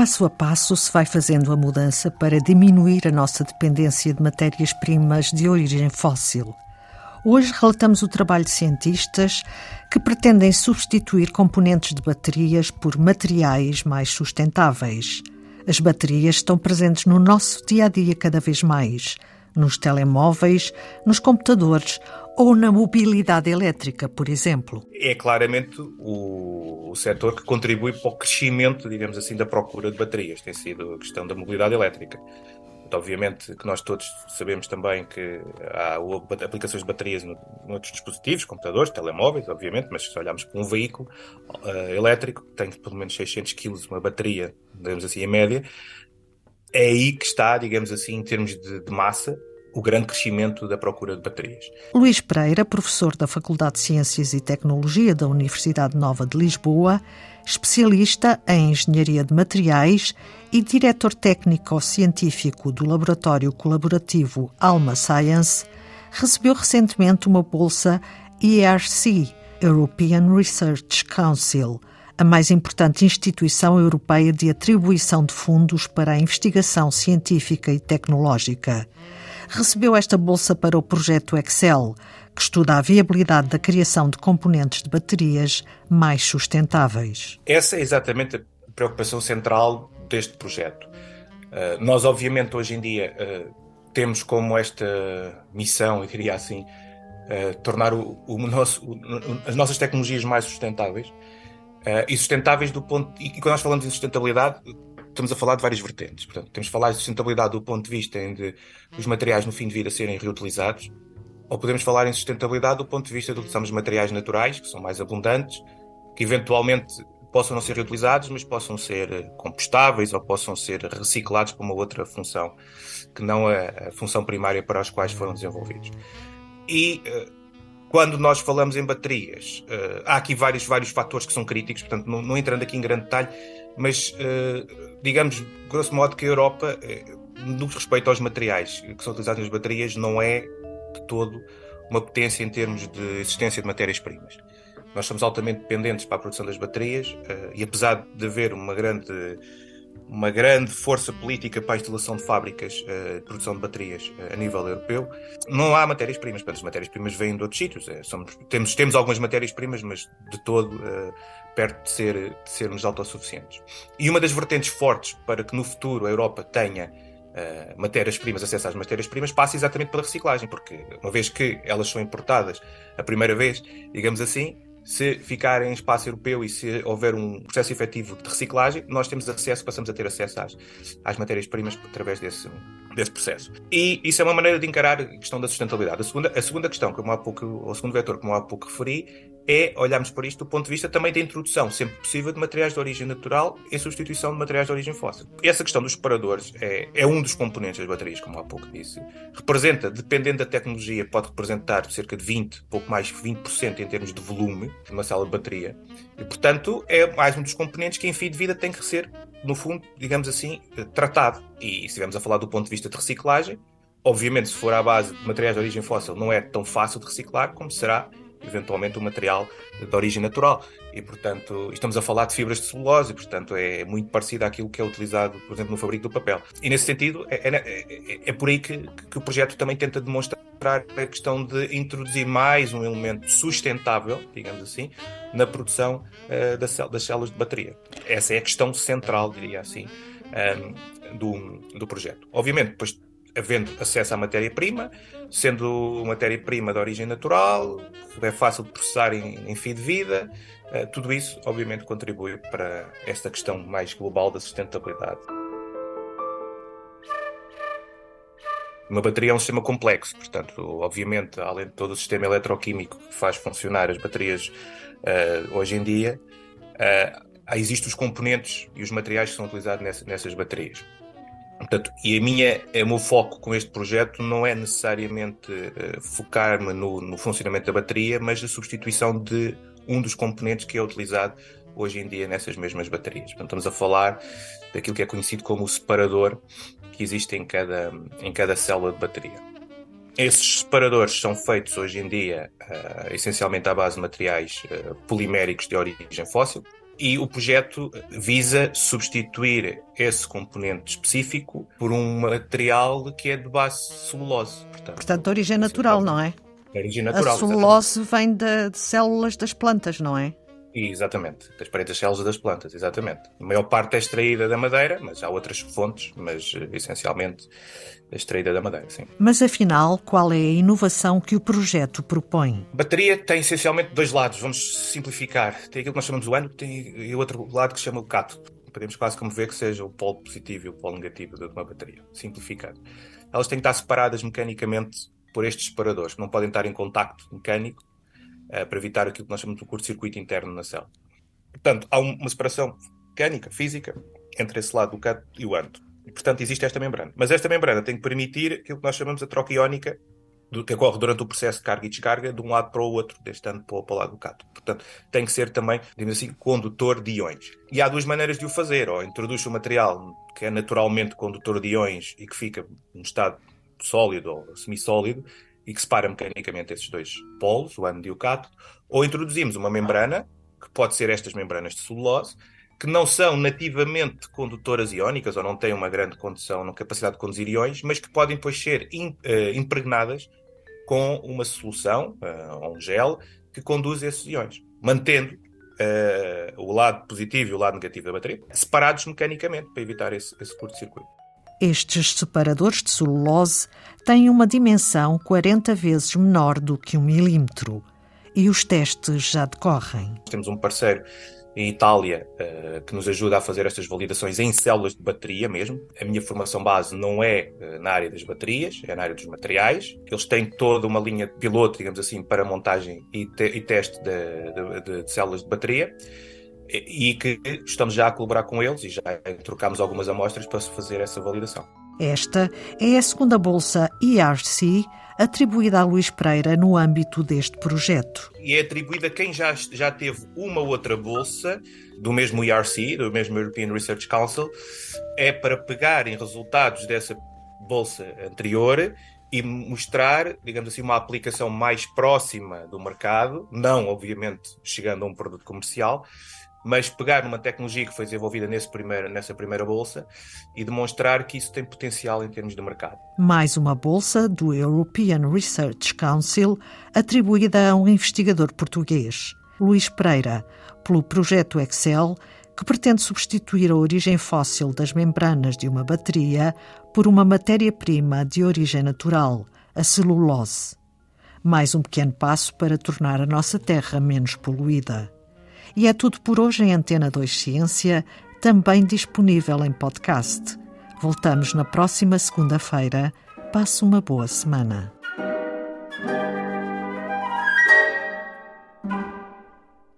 passo a passo se vai fazendo a mudança para diminuir a nossa dependência de matérias-primas de origem fóssil. Hoje relatamos o trabalho de cientistas que pretendem substituir componentes de baterias por materiais mais sustentáveis. As baterias estão presentes no nosso dia a dia cada vez mais, nos telemóveis, nos computadores ou na mobilidade elétrica, por exemplo. É claramente o, o setor que contribui para o crescimento, digamos assim, da procura de baterias. Tem sido a questão da mobilidade elétrica. Obviamente que nós todos sabemos também que há aplicações de baterias noutros dispositivos, computadores, telemóveis, obviamente, mas se olharmos para um veículo uh, elétrico que tem pelo menos 600 kg, uma bateria, digamos assim, em média, é aí que está, digamos assim, em termos de, de massa, o grande crescimento da procura de baterias. Luís Pereira, professor da Faculdade de Ciências e Tecnologia da Universidade Nova de Lisboa, especialista em engenharia de materiais e diretor técnico-científico do laboratório colaborativo Alma Science, recebeu recentemente uma bolsa ERC, European Research Council, a mais importante instituição europeia de atribuição de fundos para a investigação científica e tecnológica. Recebeu esta bolsa para o projeto Excel, que estuda a viabilidade da criação de componentes de baterias mais sustentáveis. Essa é exatamente a preocupação central deste projeto. Uh, nós, obviamente, hoje em dia uh, temos como esta missão, eu diria assim, uh, tornar o, o nosso, o, as nossas tecnologias mais sustentáveis e sustentáveis do ponto. E, quando nós falamos em sustentabilidade, estamos a falar de várias vertentes. Portanto, temos de falar de sustentabilidade do ponto de vista de os materiais no fim de vida serem reutilizados, ou podemos falar em sustentabilidade do ponto de vista de utilizarmos materiais naturais, que são mais abundantes, que eventualmente possam não ser reutilizados, mas possam ser eh, compostáveis ou possam ser reciclados para uma outra função, que não a, função primária para as quais foram desenvolvidos. E uh, quando nós falamos em baterias, uh, há aqui vários, vários fatores que são críticos, portanto, não, não entrando aqui em grande detalhe, mas uh, digamos, grosso modo, que a Europa, uh, no que respeita aos materiais que são utilizados nas baterias, não é de todo uma potência em termos de existência de matérias-primas. Nós somos altamente dependentes para a produção das baterias e apesar de haver uma grande uma grande força política para a instalação de fábricas uh, de produção de baterias uh, a nível europeu. Não há matérias-primas, as matérias-primas vêm de outros sítios. É, somos, temos, temos algumas matérias-primas, mas de todo perto de, ser, de sermos autossuficientes. E uma das vertentes fortes para que no futuro a Europa tenha matérias-primas, acesso às matérias-primas, passa exatamente pela reciclagem, porque uma vez que elas são importadas a primeira vez, digamos assim, se ficar em espaço europeu e se houver um processo efetivo de reciclagem, nós temos acesso, passamos a ter acesso às, às matérias-primas através desse, desse processo. E isso é uma maneira de encarar a questão da sustentabilidade. A segunda, a segunda questão, como há pouco, o segundo vetor, como há pouco referi, é olharmos para isto do ponto de vista também da introdução, sempre possível, de materiais de origem natural em substituição de materiais de origem fóssil. Essa questão dos separadores é, é um dos componentes das baterias, como há pouco disse. Representa, dependendo da tecnologia, pode representar cerca de 20, pouco mais que 20% em termos de volume de uma célula de bateria. E, portanto, é mais um dos componentes que, em fim de vida, tem que ser, no fundo, digamos assim, tratado. E se estivermos a falar do ponto de vista de reciclagem, obviamente, se for à base de materiais de origem fóssil, não é tão fácil de reciclar como será eventualmente um material de origem natural. E, portanto, estamos a falar de fibras de celulose, portanto, é muito parecido àquilo que é utilizado, por exemplo, no fabrico do papel. E, nesse sentido, é, é, é, é por aí que, que, o projeto também tenta demonstrar a questão de introduzir mais um elemento sustentável, digamos assim, na produção uh, das, das células de bateria. Essa é a questão central, diria assim, um, ehm, do, do projeto. Obviamente, depois havendo acesso à matéria-prima, sendo matéria-prima de origem natural, é fácil de processar em, em fim de vida, uh, tudo isso, obviamente, contribui para esta questão mais global da sustentabilidade. Uma bateria é um sistema complexo, portanto, obviamente, além de todo o sistema eletroquímico que faz funcionar as baterias uh, hoje em dia, uh, existem os componentes e os materiais que são utilizados nessa, nessas baterias. Portanto, e a minha, o meu foco com este projeto não é necessariamente uh, focar-me no, no, funcionamento da bateria, mas a substituição de um dos componentes que é utilizado hoje em dia nessas mesmas baterias. Portanto, estamos a falar daquilo que é conhecido como o separador que existe em cada, em cada célula de bateria. Esses separadores são feitos hoje em dia uh, essencialmente à base de materiais uh, poliméricos de origem fóssil, e o projeto visa substituir esse componente específico por um material que é de base celulose. Portanto, portanto de origem natural, não é? De origem natural. A celulose exatamente. vem de, de células das plantas, não é? Exatamente, das paredes células das plantas, exatamente. A maior parte é extraída da madeira, mas há outras fontes, mas eh, essencialmente é extraída da madeira, sim. Mas afinal, qual é a inovação que o projeto propõe? A bateria tem essencialmente dois lados, vamos simplificar. Tem aquilo que nós chamamos o ânodo e o outro lado que se chama o cátodo. Podemos quase como ver que seja o polo positivo e o polo negativo de uma bateria, simplificado. Elas têm que estar separadas mecanicamente por estes separadores, que não podem estar em contacto mecânico uh, para evitar aquilo que nós chamamos de curto-circuito interno na célula. Portanto, há uma separação mecânica, física, entre esse lado do cátodo e o ânodo. E, portanto, existe esta membrana. Mas esta membrana tem que permitir aquilo que nós chamamos de troca iónica, do que ocorre durante o processo de carga e descarga, de um lado para o outro, deste ano para o lado do cátodo. Portanto, tem que ser também, digamos assim, condutor de íons. E há duas maneiras de o fazer. Ou introduz um material que é naturalmente condutor de íons e que fica num estado sólido ou semissólido, e que separa mecanicamente esses dois polos, o ânodo e o cátodo, ou introduzimos uma membrana, que pode ser estas membranas de celulose, que não são nativamente condutoras iónicas ou não têm uma grande condução, uma capacidade de conduzir iões, mas que podem depois ser uh, impregnadas com uma solução, uh, ou um gel, que conduz esses iões, mantendo uh, o lado positivo e o lado negativo da bateria separados mecanicamente para evitar esse, esse curto-circuito. Estes separadores de celulose têm uma dimensão 40 vezes menor do que um milímetro e os testes já decorrem. Temos um parceiro em Itália uh, que nos ajuda a fazer estas validações em células de bateria mesmo. A minha formação base não é uh, na área das baterias, é na área dos materiais. Eles têm toda uma linha piloto, digamos assim, para montagem e, te e teste de, de, de células de bateria e que estamos já a colaborar com eles e já trocamos algumas amostras para se fazer essa validação. Esta é a segunda bolsa ERC atribuída a Luís Pereira no âmbito deste projeto. E é atribuída a quem já, já teve uma outra bolsa do mesmo ERC, do mesmo European Research Council, é para pegar em resultados dessa bolsa anterior e mostrar, digamos assim, uma aplicação mais próxima do mercado, não, obviamente, chegando a um produto comercial, mas pegar numa tecnologia que foi desenvolvida nesse primeiro, nessa primeira bolsa e demonstrar que isso tem potencial em termos de mercado. Mais uma bolsa do European Research Council atribuída a um investigador português, Luís Pereira, pelo projeto Excel, que pretende substituir a origem fóssil das membranas de uma bateria por uma matéria-prima de origem natural, a celulose. Mais um pequeno passo para tornar a nossa Terra menos poluída. E é tudo por hoje em Antena 2 Ciência, também disponível em podcast. Voltamos na próxima segunda-feira. Passe uma boa semana.